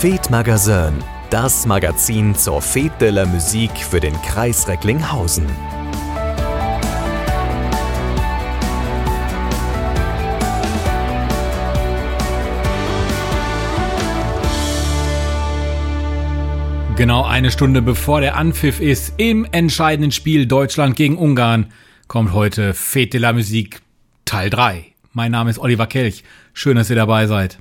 Fete Magazin, das Magazin zur Fete de la Musique für den Kreis Recklinghausen. Genau eine Stunde bevor der Anpfiff ist im entscheidenden Spiel Deutschland gegen Ungarn kommt heute Fete de la Musique Teil 3. Mein Name ist Oliver Kelch. Schön, dass ihr dabei seid.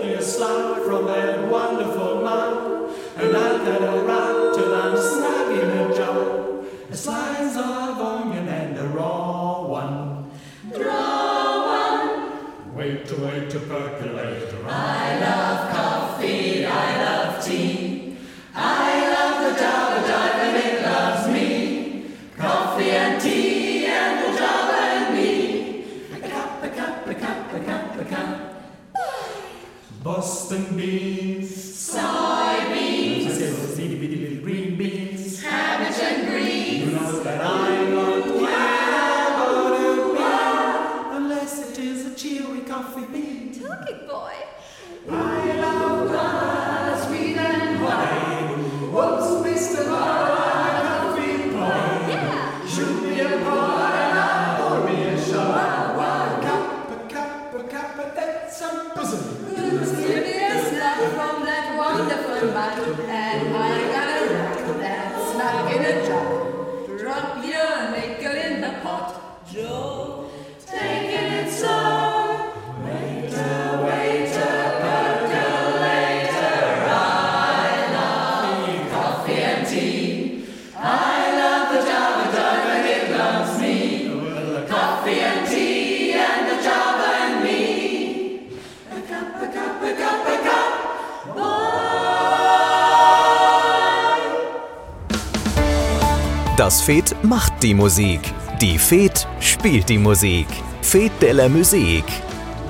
me slap from that wonderful man, and I had a right to that snagging a job. A slice of onion and a raw one. Raw one. Wait to wait to pack Boston Beans. Das Fed macht die Musik. Die Fed spielt die Musik. Fed de la Musique.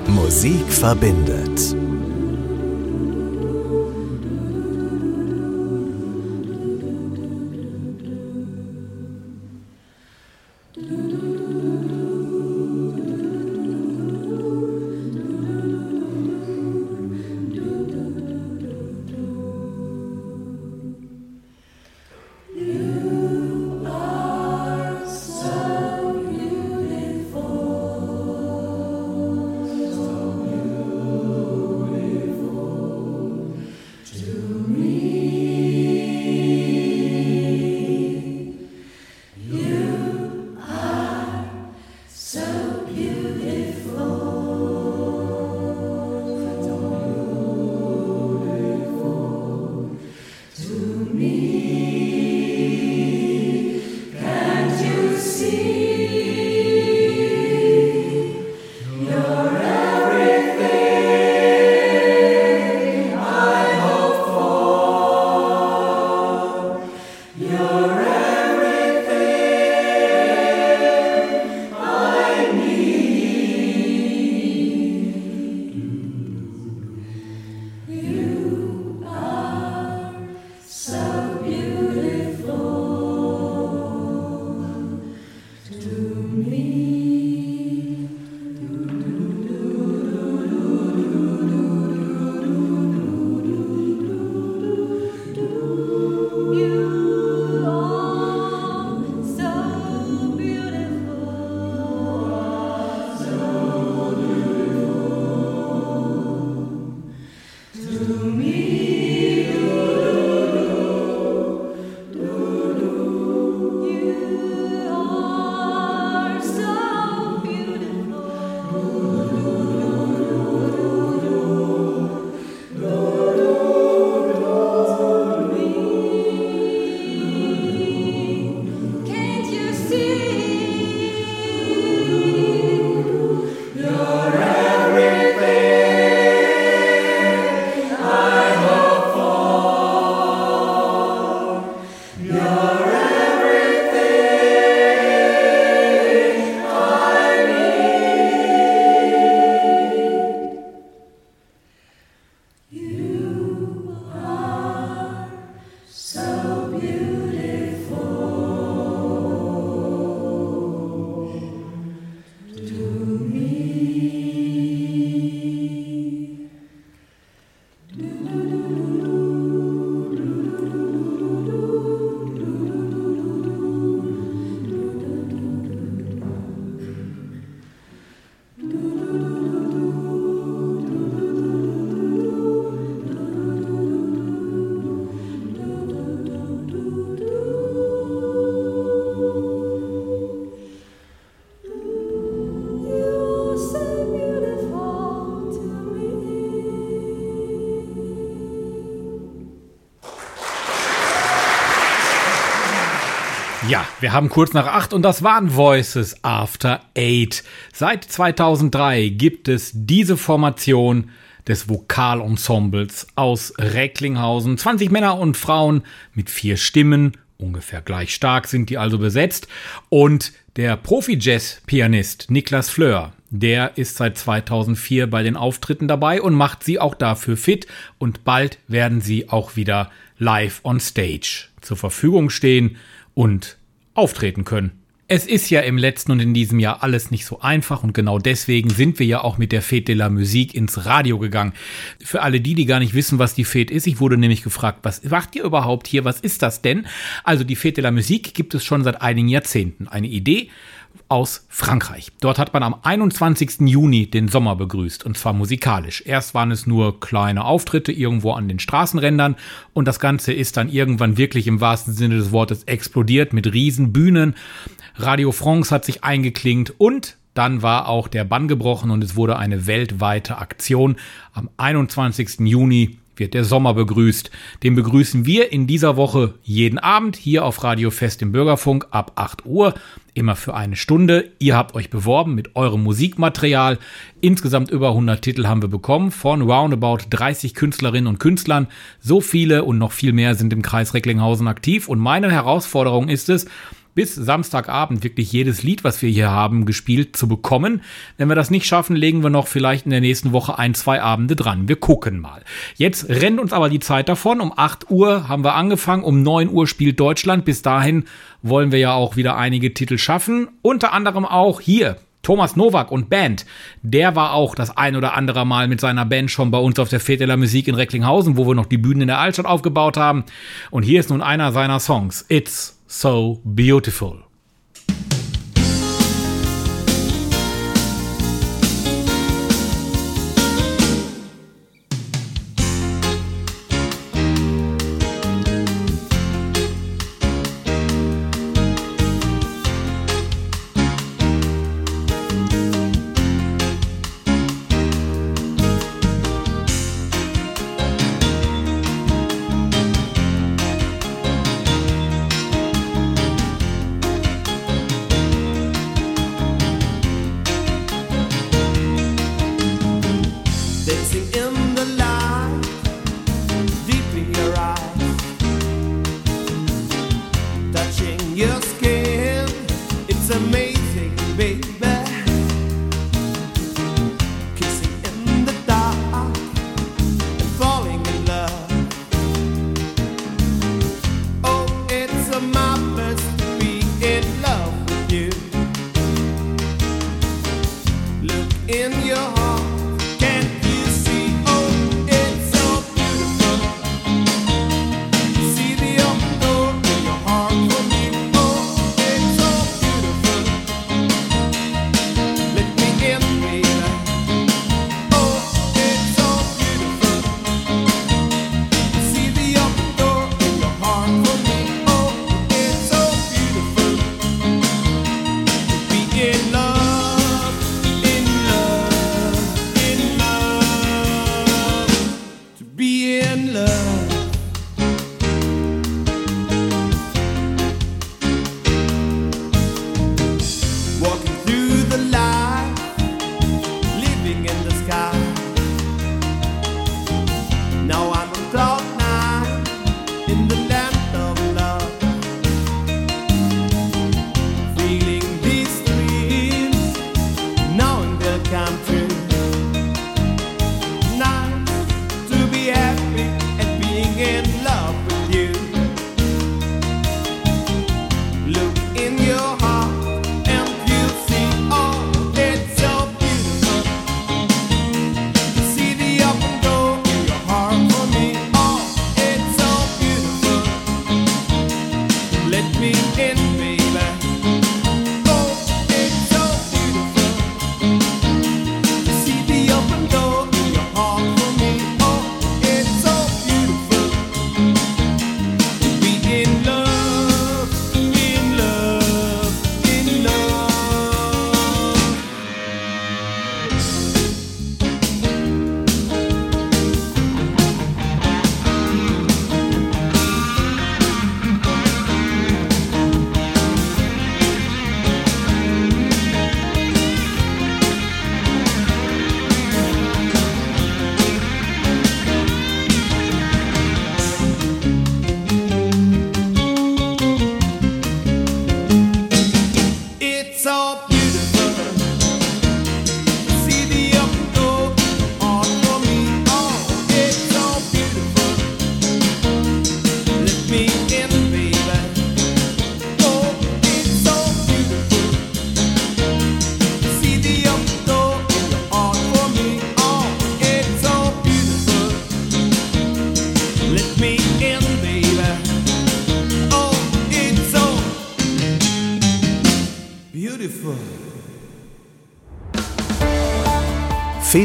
Musik verbindet. Ja, wir haben kurz nach acht und das waren Voices After Eight. Seit 2003 gibt es diese Formation des Vokalensembles aus Recklinghausen. 20 Männer und Frauen mit vier Stimmen, ungefähr gleich stark sind die also besetzt. Und der Profi-Jazz-Pianist Niklas Fleur, der ist seit 2004 bei den Auftritten dabei und macht sie auch dafür fit. Und bald werden sie auch wieder live on stage zur Verfügung stehen und auftreten können. Es ist ja im letzten und in diesem Jahr alles nicht so einfach und genau deswegen sind wir ja auch mit der Fete de la Musique ins Radio gegangen. Für alle die, die gar nicht wissen, was die Fete ist, ich wurde nämlich gefragt, was macht ihr überhaupt hier, was ist das denn? Also die Fete de la Musique gibt es schon seit einigen Jahrzehnten. Eine Idee aus Frankreich. Dort hat man am 21. Juni den Sommer begrüßt und zwar musikalisch. Erst waren es nur kleine Auftritte irgendwo an den Straßenrändern und das Ganze ist dann irgendwann wirklich im wahrsten Sinne des Wortes explodiert mit Riesenbühnen. Radio France hat sich eingeklingt und dann war auch der Bann gebrochen und es wurde eine weltweite Aktion. Am 21. Juni wird der Sommer begrüßt. Den begrüßen wir in dieser Woche jeden Abend hier auf Radio Fest im Bürgerfunk ab 8 Uhr, immer für eine Stunde. Ihr habt euch beworben mit eurem Musikmaterial. Insgesamt über 100 Titel haben wir bekommen von roundabout 30 Künstlerinnen und Künstlern. So viele und noch viel mehr sind im Kreis Recklinghausen aktiv und meine Herausforderung ist es, bis Samstagabend wirklich jedes Lied, was wir hier haben, gespielt zu bekommen. Wenn wir das nicht schaffen, legen wir noch vielleicht in der nächsten Woche ein, zwei Abende dran. Wir gucken mal. Jetzt rennt uns aber die Zeit davon. Um 8 Uhr haben wir angefangen, um 9 Uhr spielt Deutschland. Bis dahin wollen wir ja auch wieder einige Titel schaffen. Unter anderem auch hier Thomas Nowak und Band, der war auch das ein oder andere Mal mit seiner Band schon bei uns auf der Fete Musik in Recklinghausen, wo wir noch die Bühnen in der Altstadt aufgebaut haben. Und hier ist nun einer seiner Songs. It's so beautiful. and love.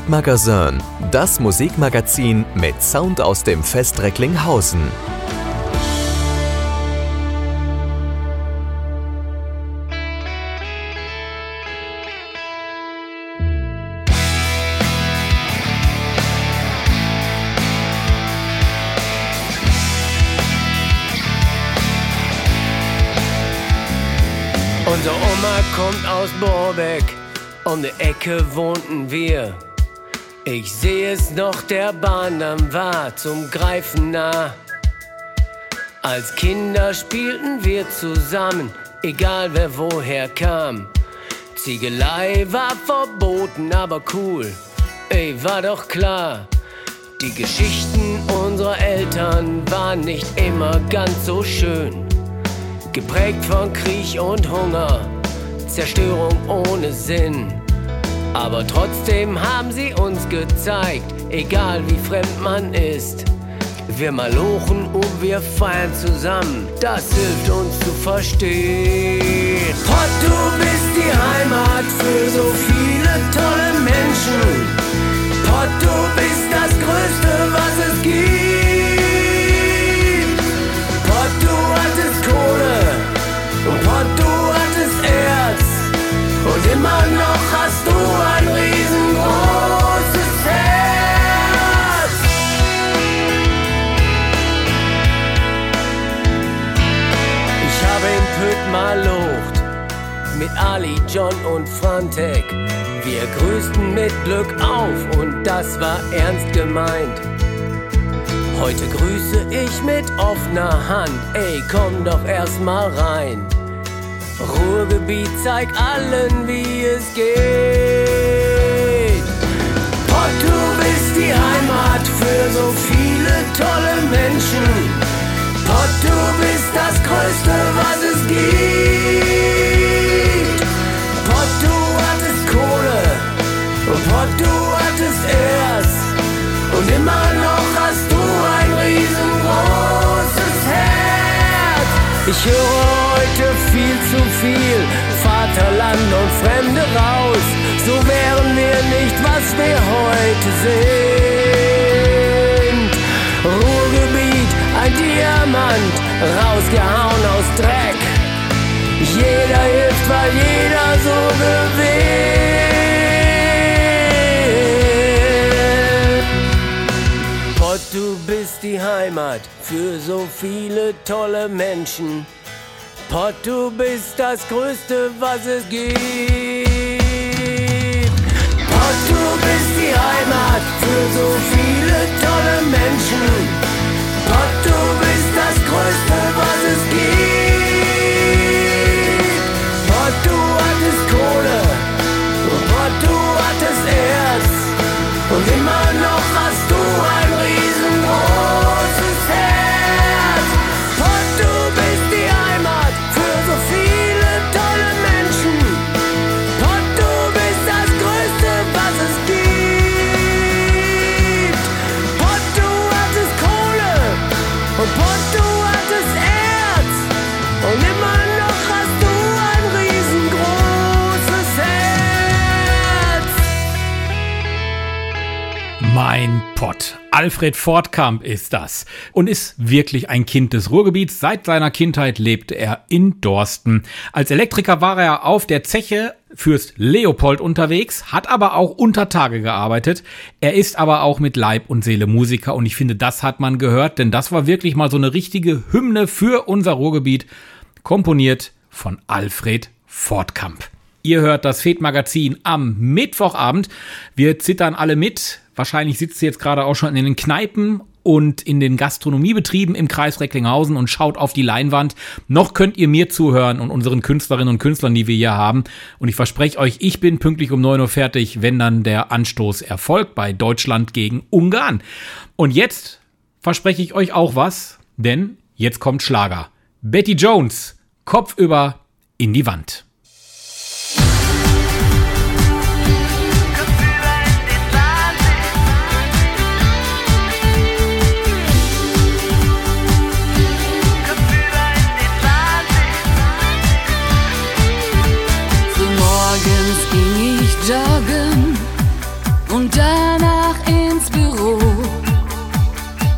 Fed Magazin, das Musikmagazin mit Sound aus dem Fest Recklinghausen. Unsere Oma kommt aus Borbeck, um die Ecke wohnten wir. Ich sehe es noch, der Bahndamm war zum Greifen nah. Als Kinder spielten wir zusammen, egal wer woher kam. Ziegelei war verboten, aber cool, ey, war doch klar. Die Geschichten unserer Eltern waren nicht immer ganz so schön. Geprägt von Krieg und Hunger, Zerstörung ohne Sinn. Aber trotzdem haben sie uns gezeigt, egal wie fremd man ist. Wir malochen und wir feiern zusammen, das hilft uns zu verstehen. Pott, du bist die Heimat für so viele tolle Menschen. Pott, du bist das Größte, was es gibt. Pott, du hattest Kohle und Pott, du hattest Erz. Und immer noch Ali, John und Frontek. Wir grüßten mit Glück auf und das war ernst gemeint. Heute grüße ich mit offener Hand, ey, komm doch erst mal rein. Ruhrgebiet zeig allen, wie es geht. Pott, du bist die Heimat für so viele tolle Menschen. Pott, du bist das Größte, was es gibt. Pott, du hattest Erz. Und immer noch hast du ein riesengroßes Herz. Ich höre heute viel zu viel Vaterland und Fremde raus. So wären wir nicht, was wir heute sind. Ruhrgebiet, ein Diamant, rausgehauen aus Dreck. Jeder hilft, weil jeder so gewinnt. Du bist die Heimat für so viele tolle Menschen. Pott, du bist das Größte, was es gibt. Pott, du bist die Heimat für so viele tolle Menschen. Pott, du bist das Größte, was es gibt. Pott, du hattest Kohle Pott, du hattest Erz. Und immer noch Mein Pott. Alfred Fortkamp ist das und ist wirklich ein Kind des Ruhrgebiets. Seit seiner Kindheit lebte er in Dorsten. Als Elektriker war er auf der Zeche Fürst Leopold unterwegs, hat aber auch unter Tage gearbeitet. Er ist aber auch mit Leib und Seele Musiker und ich finde, das hat man gehört, denn das war wirklich mal so eine richtige Hymne für unser Ruhrgebiet, komponiert von Alfred Fortkamp. Ihr hört das Fed-Magazin am Mittwochabend. Wir zittern alle mit. Wahrscheinlich sitzt ihr jetzt gerade auch schon in den Kneipen und in den Gastronomiebetrieben im Kreis Recklinghausen und schaut auf die Leinwand. Noch könnt ihr mir zuhören und unseren Künstlerinnen und Künstlern, die wir hier haben. Und ich verspreche euch, ich bin pünktlich um 9 Uhr fertig, wenn dann der Anstoß erfolgt bei Deutschland gegen Ungarn. Und jetzt verspreche ich euch auch was, denn jetzt kommt Schlager. Betty Jones, Kopf über in die Wand. und danach ins Büro.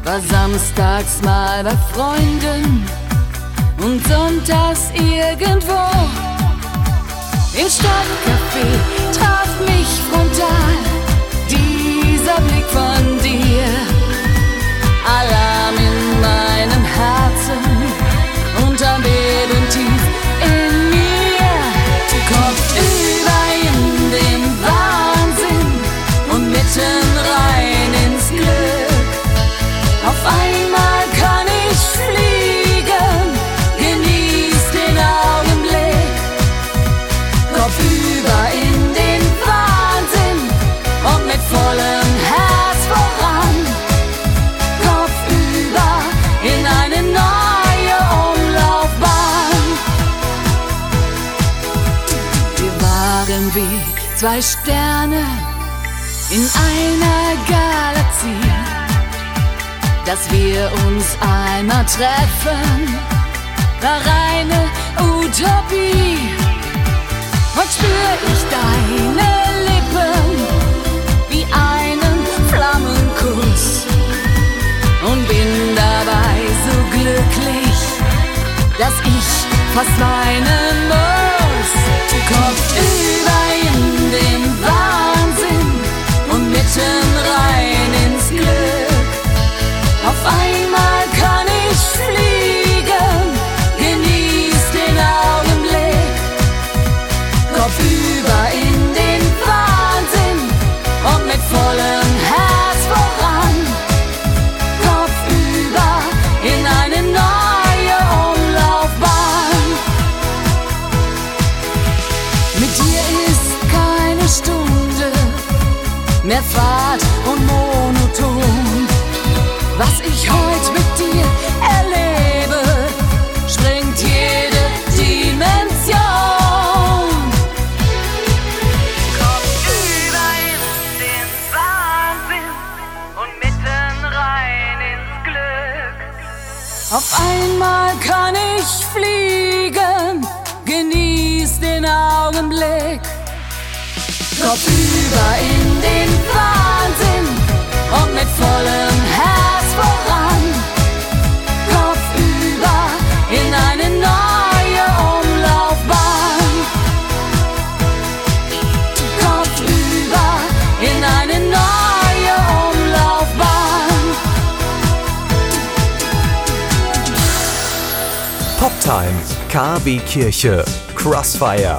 War samstags mal bei Freunden und sonntags irgendwo. Im Stadtcafé traf mich frontal dieser Blick von dir. Alarm Zwei Sterne in einer Galaxie, dass wir uns einmal treffen, war reine Utopie. Heute spür ich deine Lippen wie einen Flammenkuss und bin dabei so glücklich, dass ich fast meinen muss. Kopf Blick. Kopfüber in den Wahnsinn und mit vollem Herz voran. Kopfüber in eine neue Umlaufbahn. Kopfüber in eine neue Umlaufbahn. Poptime, KB Kirche, Crossfire.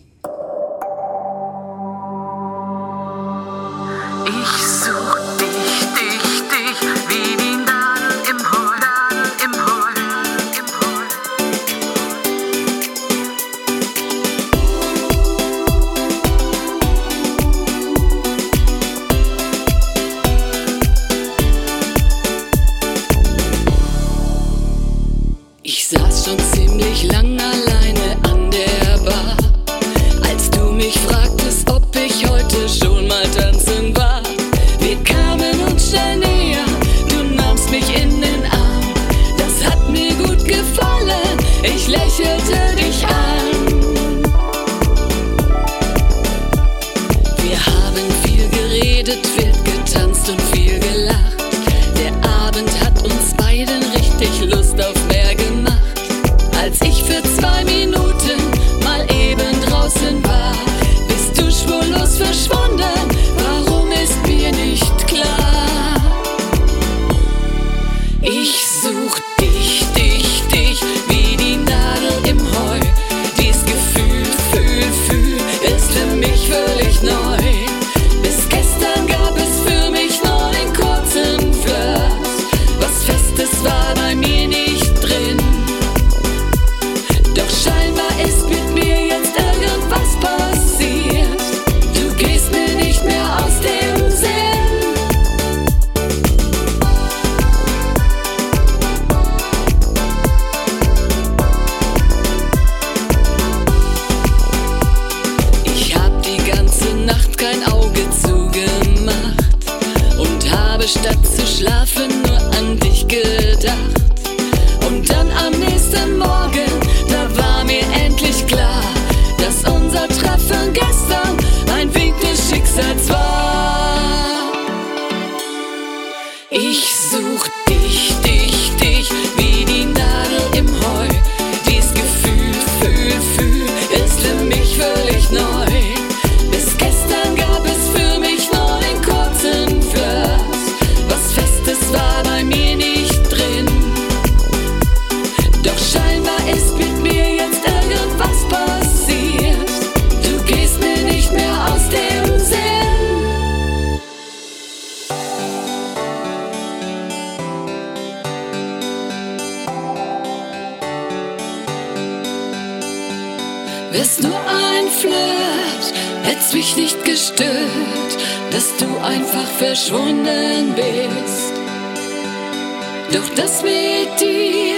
das mit dir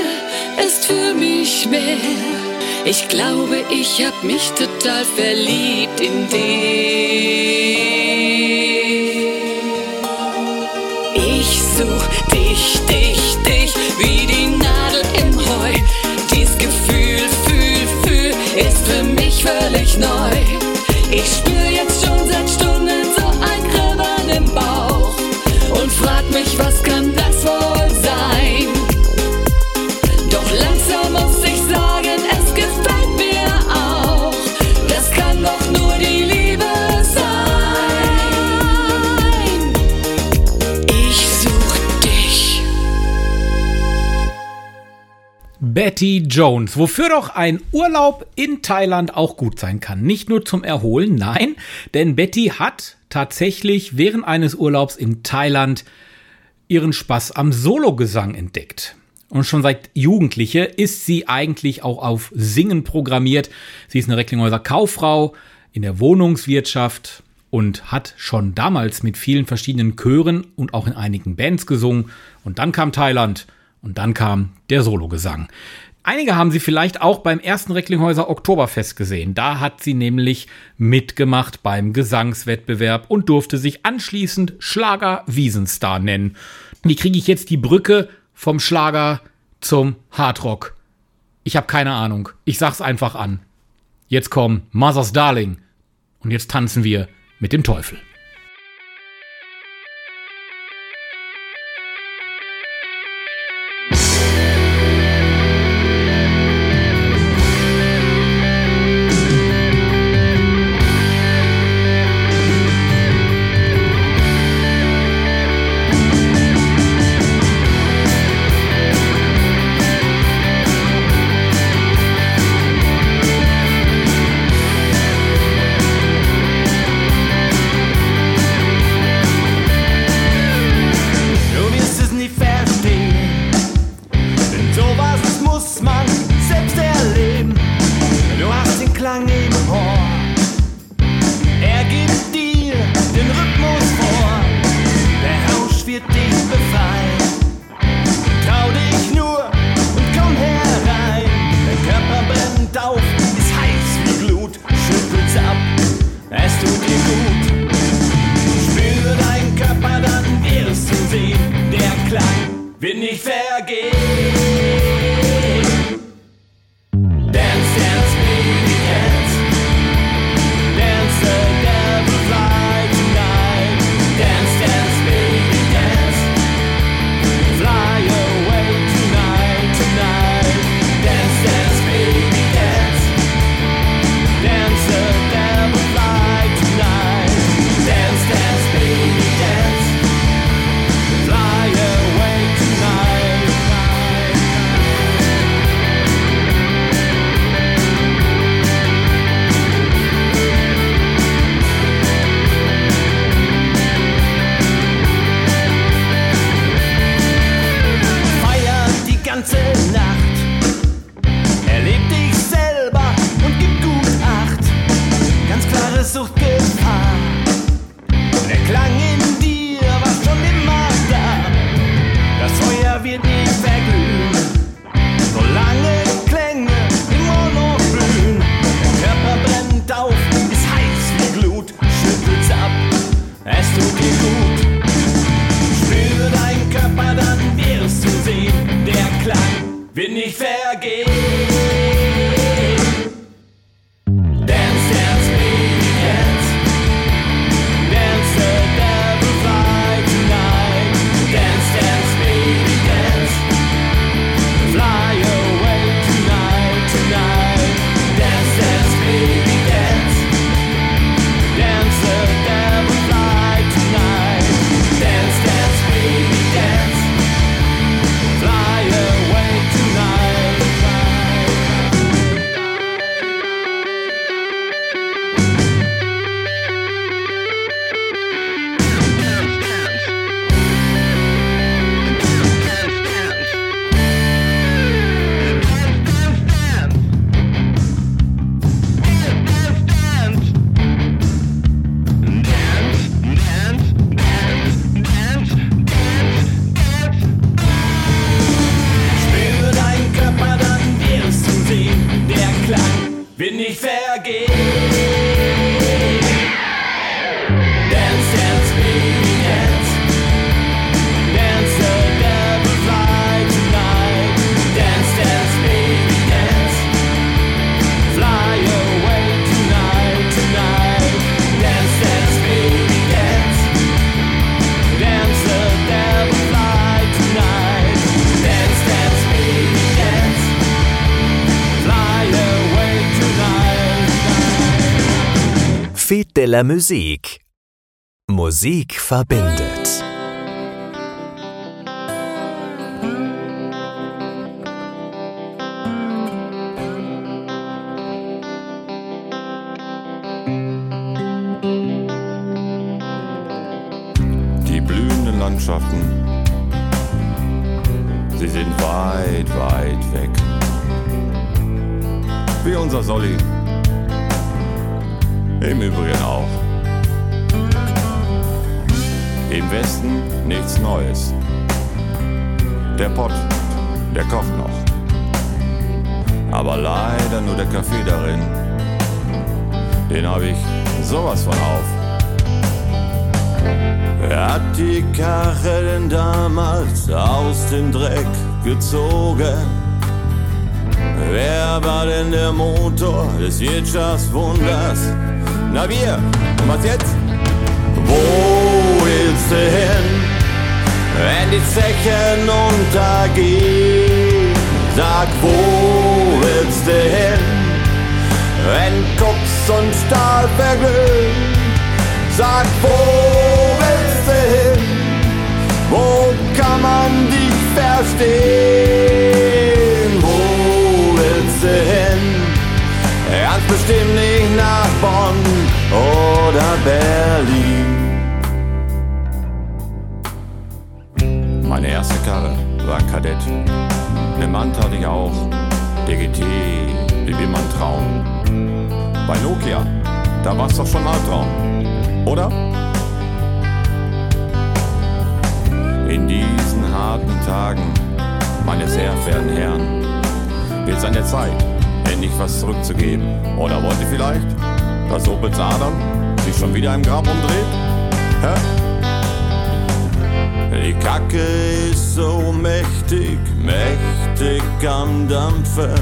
ist für mich mehr. Ich glaube, ich hab mich total verliebt in dich. Ich such dich, dich, dich wie die Nadel im Heu. Dies Gefühl, fühl, fühl ist für mich völlig neu. Betty Jones, wofür doch ein Urlaub in Thailand auch gut sein kann. Nicht nur zum Erholen, nein, denn Betty hat tatsächlich während eines Urlaubs in Thailand ihren Spaß am Sologesang entdeckt. Und schon seit Jugendliche ist sie eigentlich auch auf Singen programmiert. Sie ist eine Recklinghäuser Kauffrau in der Wohnungswirtschaft und hat schon damals mit vielen verschiedenen Chören und auch in einigen Bands gesungen. Und dann kam Thailand und dann kam der Sologesang. Einige haben sie vielleicht auch beim ersten Recklinghäuser Oktoberfest gesehen. Da hat sie nämlich mitgemacht beim Gesangswettbewerb und durfte sich anschließend Schlager Wiesenstar nennen. Wie kriege ich jetzt die Brücke vom Schlager zum Hardrock? Ich habe keine Ahnung. Ich sag's einfach an. Jetzt kommt Mother's Darling und jetzt tanzen wir mit dem Teufel. La Musique. Musik verbindet. Wirtschaftswunders? Na wir, und was jetzt? Wo willst du hin, wenn die Zechen untergehen? Sag, wo willst du hin, wenn Koks und Stahl verglühen? Sag, wo willst du hin? Wo kann man dich verstehen? Ganz bestimmt nicht nach Bonn oder Berlin. Meine erste Karre war Kadett. Ne Mant hatte ich auch. DGT, wie will man trauen. Bei Nokia, da war's doch schon Albtraum oder? In diesen harten Tagen, meine sehr verehrten Herren, wird es an der Zeit, endlich was zurückzugeben. Oder wollt ihr vielleicht, dass Opels Adam sich schon wieder im Grab umdreht? Hä? Die Kacke ist so mächtig, mächtig am Dampfen.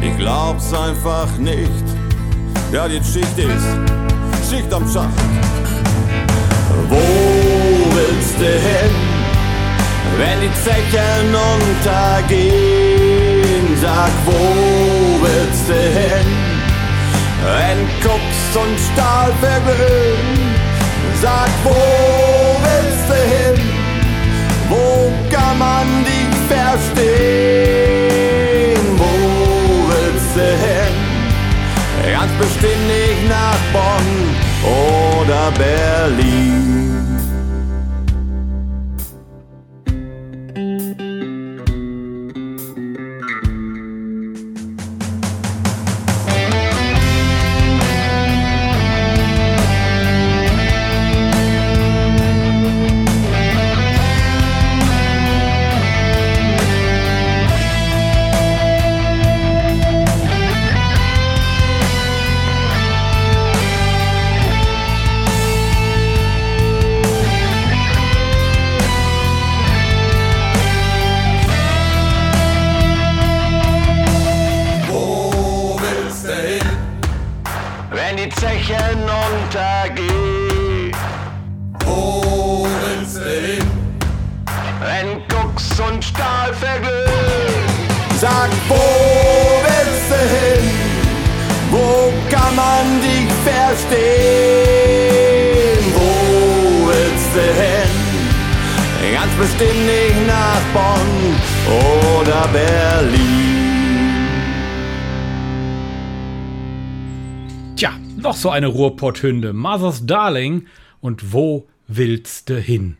Ich glaub's einfach nicht. Ja, die Schicht ist Schicht am Schacht. Wo willst du hin, wenn die Zechen untergehen? Sag, wo willst du hin, wenn Koks und Stahl verglühen? Sag, wo willst du hin, wo kann man dich verstehen? Wo willst du hin? Ganz bestimmt nicht nach Bonn oder Berlin. Eine Ruhrpotthünde. Mother's Darling. Und wo willst du hin?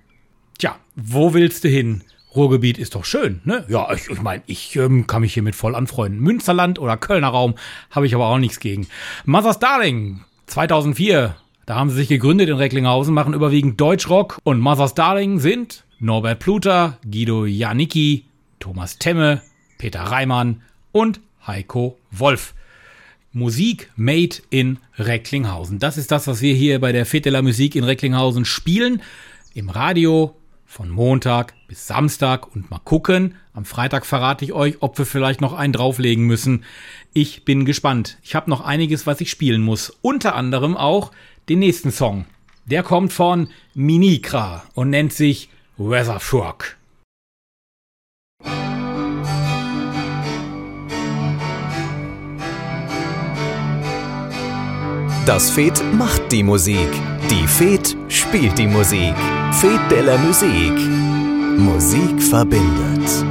Tja, wo willst du hin? Ruhrgebiet ist doch schön, ne? Ja, ich, ich meine, ich ähm, kann mich hiermit voll anfreunden. Münsterland oder Kölner Raum habe ich aber auch nichts gegen. Mother's Darling, 2004. Da haben sie sich gegründet in Recklinghausen, machen überwiegend Deutschrock. Und Mother's Darling sind Norbert Pluter, Guido Janicki, Thomas Temme, Peter Reimann und Heiko Wolf. Musik made in Recklinghausen. Das ist das, was wir hier bei der Fête de la Musik in Recklinghausen spielen. Im Radio von Montag bis Samstag und mal gucken. Am Freitag verrate ich euch, ob wir vielleicht noch einen drauflegen müssen. Ich bin gespannt. Ich habe noch einiges, was ich spielen muss. Unter anderem auch den nächsten Song. Der kommt von Minikra und nennt sich Weather Shock. Das Fed macht die Musik. Die Fed spielt die Musik. Fed de la Musik. Musik verbindet.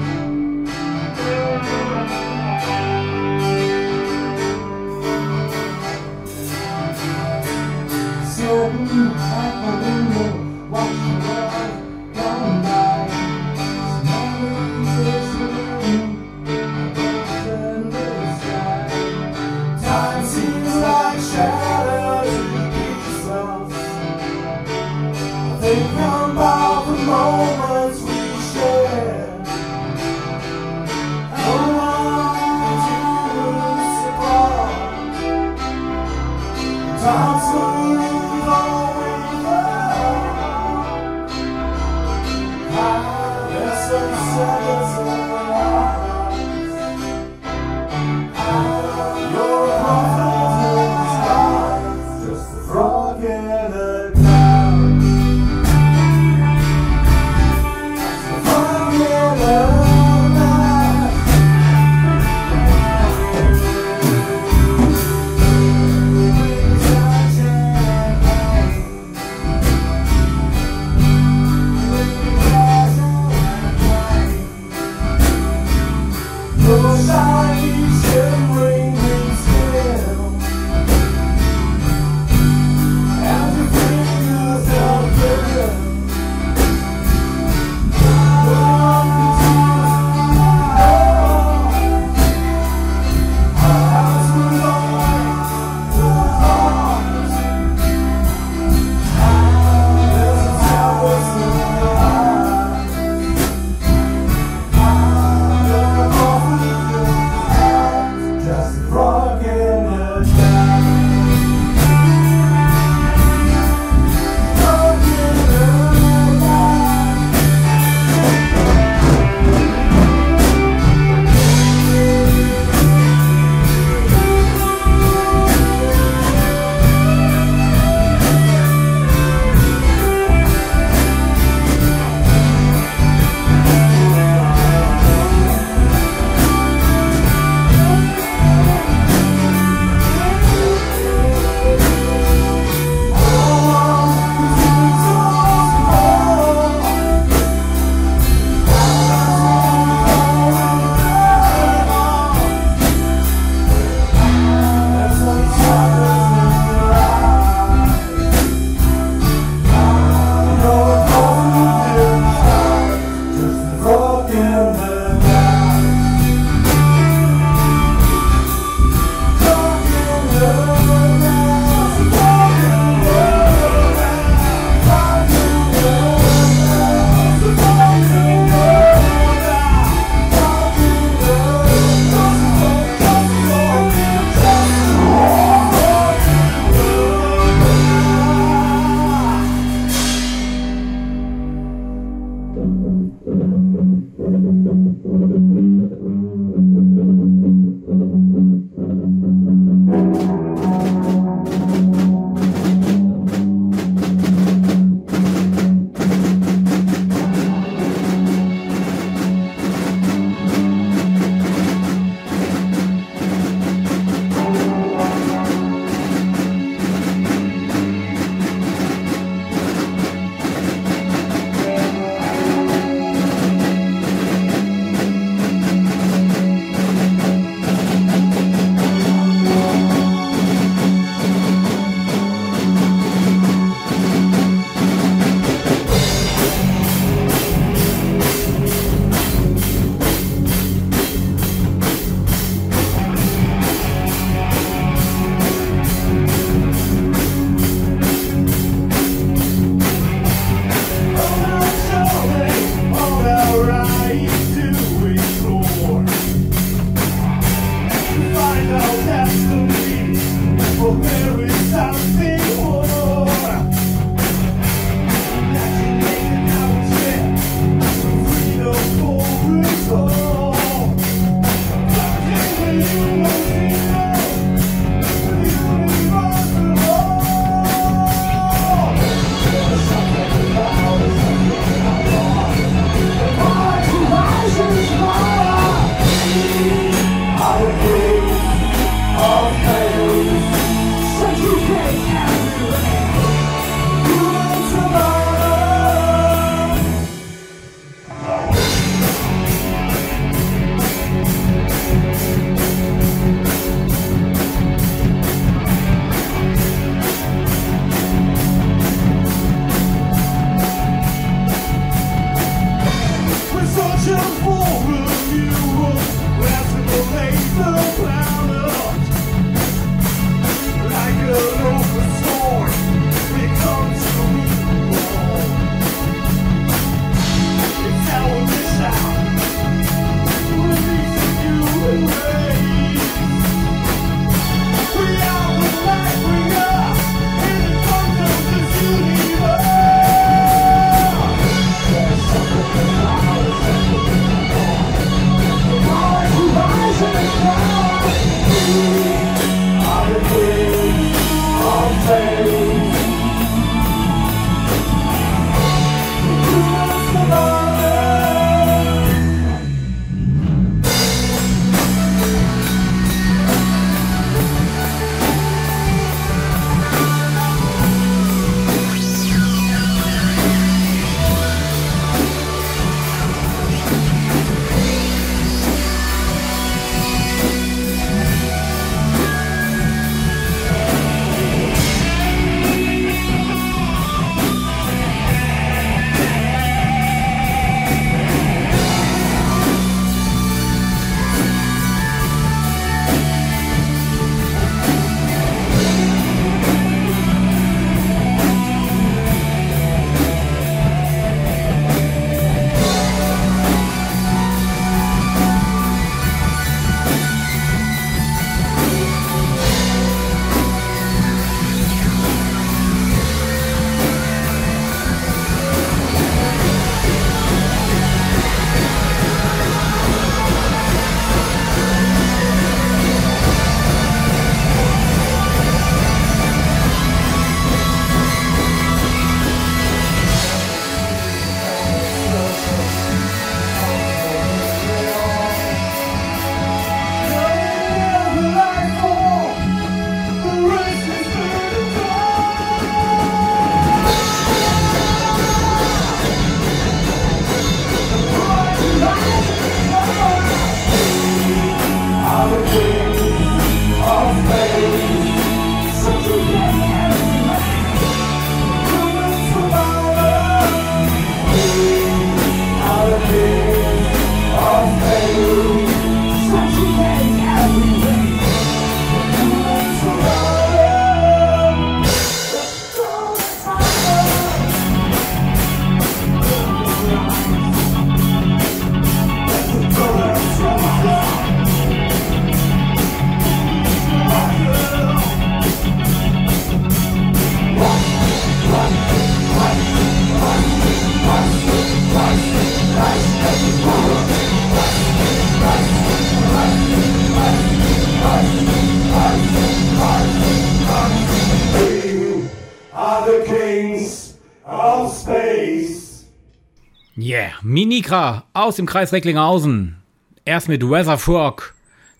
Minikra aus dem Kreis Recklinghausen. Erst mit Weatherfrog,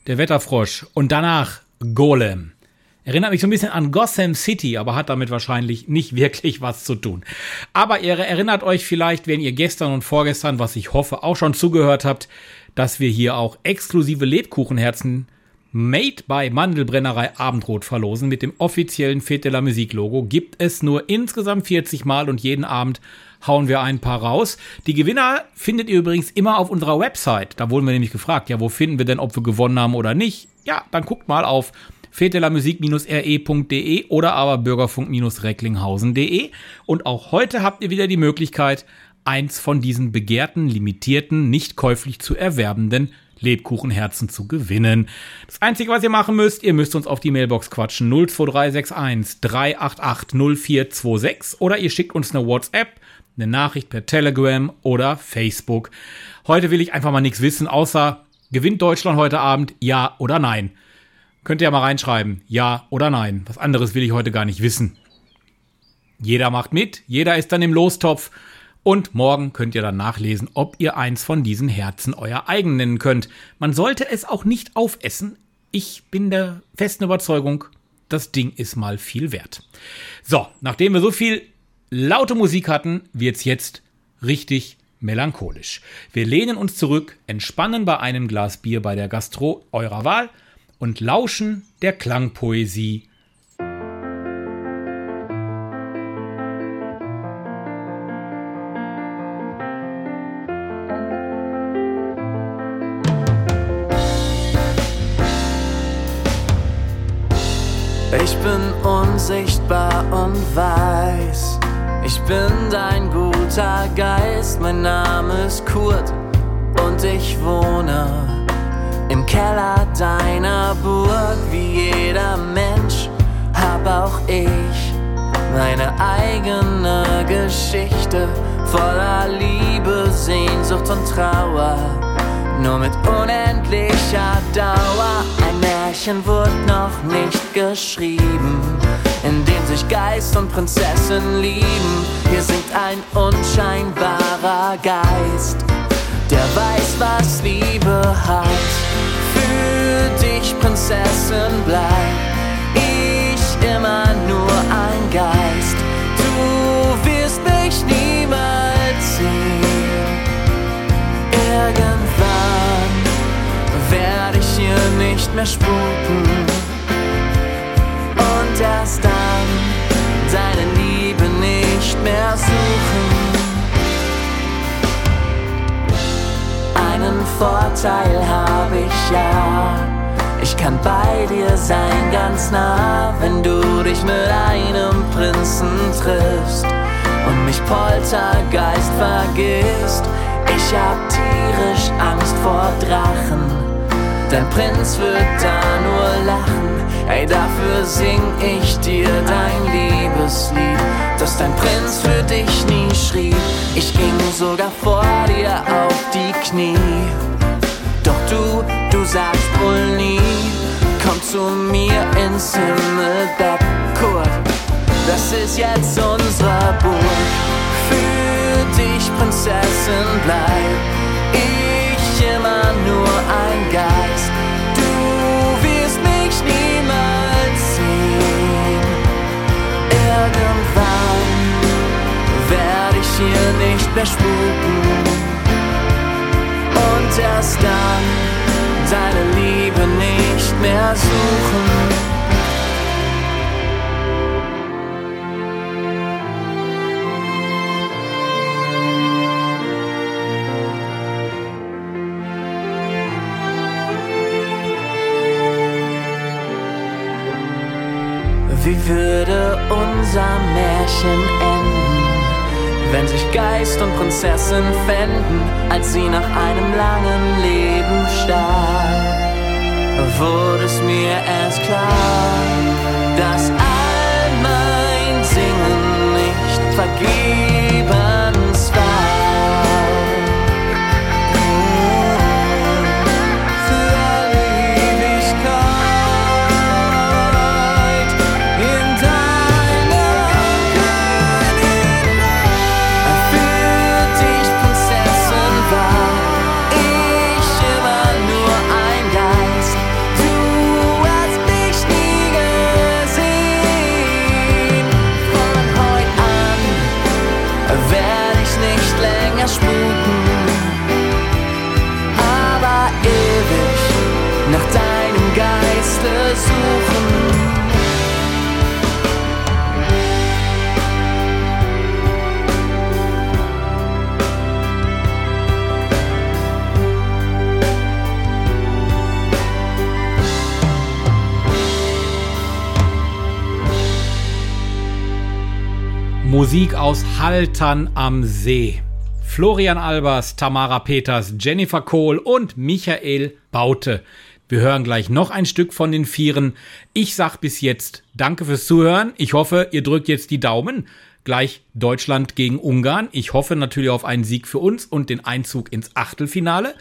der Wetterfrosch, und danach Golem. Erinnert mich so ein bisschen an Gotham City, aber hat damit wahrscheinlich nicht wirklich was zu tun. Aber ihr erinnert euch vielleicht, wenn ihr gestern und vorgestern, was ich hoffe, auch schon zugehört habt, dass wir hier auch exklusive Lebkuchenherzen Made by Mandelbrennerei Abendrot verlosen mit dem offiziellen Fete la Musik Logo. Gibt es nur insgesamt 40 Mal und jeden Abend hauen wir ein paar raus. Die Gewinner findet ihr übrigens immer auf unserer Website. Da wurden wir nämlich gefragt, ja, wo finden wir denn, ob wir gewonnen haben oder nicht? Ja, dann guckt mal auf fetelamusik-re.de oder aber bürgerfunk-recklinghausen.de. Und auch heute habt ihr wieder die Möglichkeit, eins von diesen begehrten, limitierten, nicht käuflich zu erwerbenden Lebkuchenherzen zu gewinnen. Das Einzige, was ihr machen müsst, ihr müsst uns auf die Mailbox quatschen 02361 388 0426 oder ihr schickt uns eine WhatsApp eine Nachricht per Telegram oder Facebook. Heute will ich einfach mal nichts wissen, außer gewinnt Deutschland heute Abend, ja oder nein. Könnt ihr ja mal reinschreiben, ja oder nein. Was anderes will ich heute gar nicht wissen. Jeder macht mit, jeder ist dann im Lostopf und morgen könnt ihr dann nachlesen, ob ihr eins von diesen Herzen euer eigen nennen könnt. Man sollte es auch nicht aufessen. Ich bin der festen Überzeugung, das Ding ist mal viel wert. So, nachdem wir so viel laute Musik hatten, wird's jetzt richtig melancholisch. Wir lehnen uns zurück, entspannen bei einem Glas Bier bei der Gastro eurer Wahl und lauschen der Klangpoesie Ich bin unsichtbar und weiß ich bin dein guter Geist, mein Name ist Kurt und ich wohne Im Keller deiner Burg, wie jeder Mensch, hab auch ich meine eigene Geschichte voller Liebe, Sehnsucht und Trauer. Nur mit unendlicher Dauer. Ein Märchen wurde noch nicht geschrieben, in dem sich Geist und Prinzessin lieben. Hier singt ein unscheinbarer Geist, der weiß, was Liebe hat. Für dich, Prinzessin, bleib ich immer nur ein Geist. Du wirst mich niemals nicht mehr spuken. Und erst dann deine Liebe nicht mehr suchen. Einen Vorteil habe ich ja. Ich kann bei dir sein, ganz nah, wenn du dich mit einem Prinzen triffst und mich Poltergeist vergisst. Ich hab tierisch Angst vor Drachen. Dein Prinz wird da nur lachen. Ey, dafür sing ich dir dein Liebeslied, dass dein Prinz für dich nie schrieb. Ich ging sogar vor dir auf die Knie. Doch du, du sagst wohl nie, komm zu mir ins Himmelbett, Kurt. Das ist jetzt unsere Burg. Für dich, Prinzessin, bleib ich immer nur ein Geist. Irgendwann werde ich hier nicht mehr spuken. Geist und Prinzessin fänden, als sie nach einem langen Leben starb? Wurde es mir erst klar, dass all mein Singen nicht vergebens Musik aus Haltern am See. Florian Albers, Tamara Peters, Jennifer Kohl und Michael Baute. Wir hören gleich noch ein Stück von den Vieren. Ich sag bis jetzt Danke fürs Zuhören. Ich hoffe, ihr drückt jetzt die Daumen. Gleich Deutschland gegen Ungarn. Ich hoffe natürlich auf einen Sieg für uns und den Einzug ins Achtelfinale.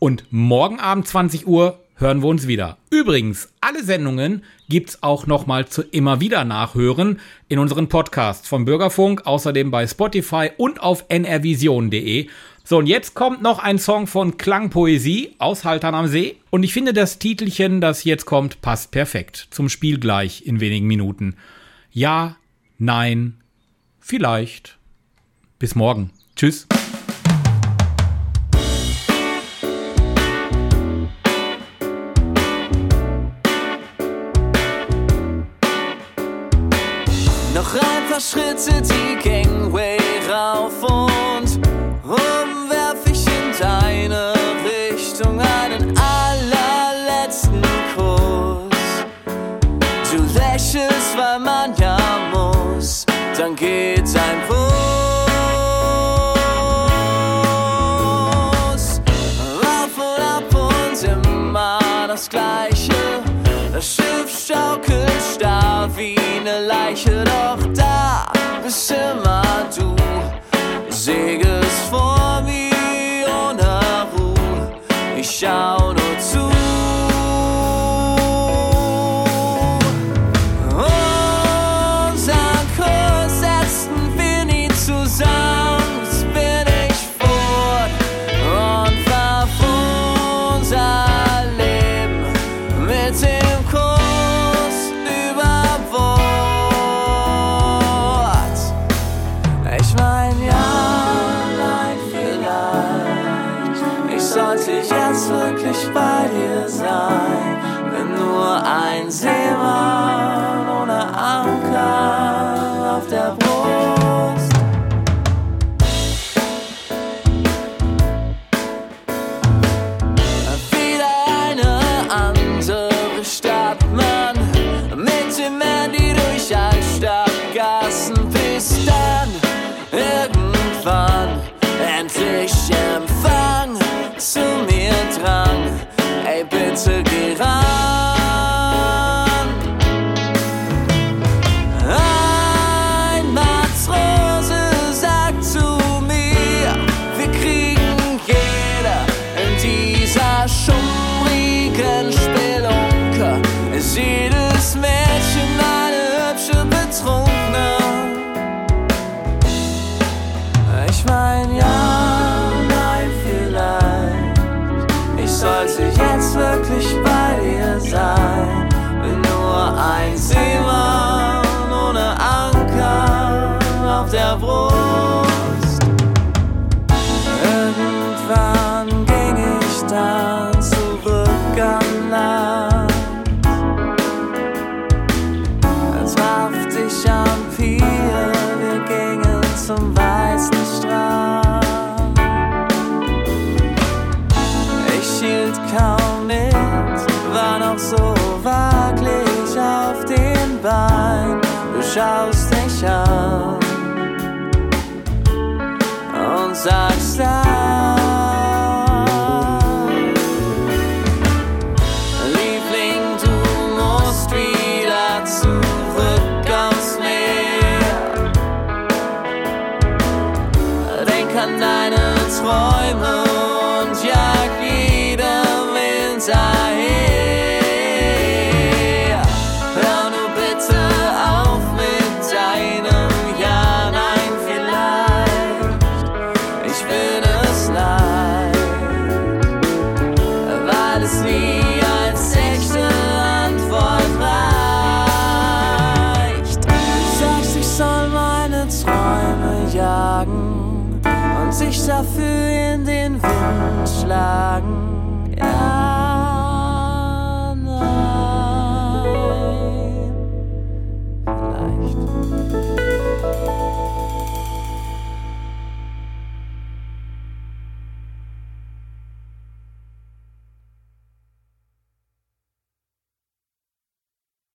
Und morgen Abend 20 Uhr hören wir uns wieder. Übrigens, alle Sendungen gibt's auch nochmal zu immer wieder nachhören in unseren Podcasts vom Bürgerfunk, außerdem bei Spotify und auf nrvision.de. So, und jetzt kommt noch ein Song von Klangpoesie aus Haltern am See. Und ich finde, das Titelchen, das jetzt kommt, passt perfekt zum Spiel gleich in wenigen Minuten. Ja, nein, vielleicht. Bis morgen. Tschüss. Schritte die Gangway bist immer du. Segelst vor mir ohne Ruhe. Ich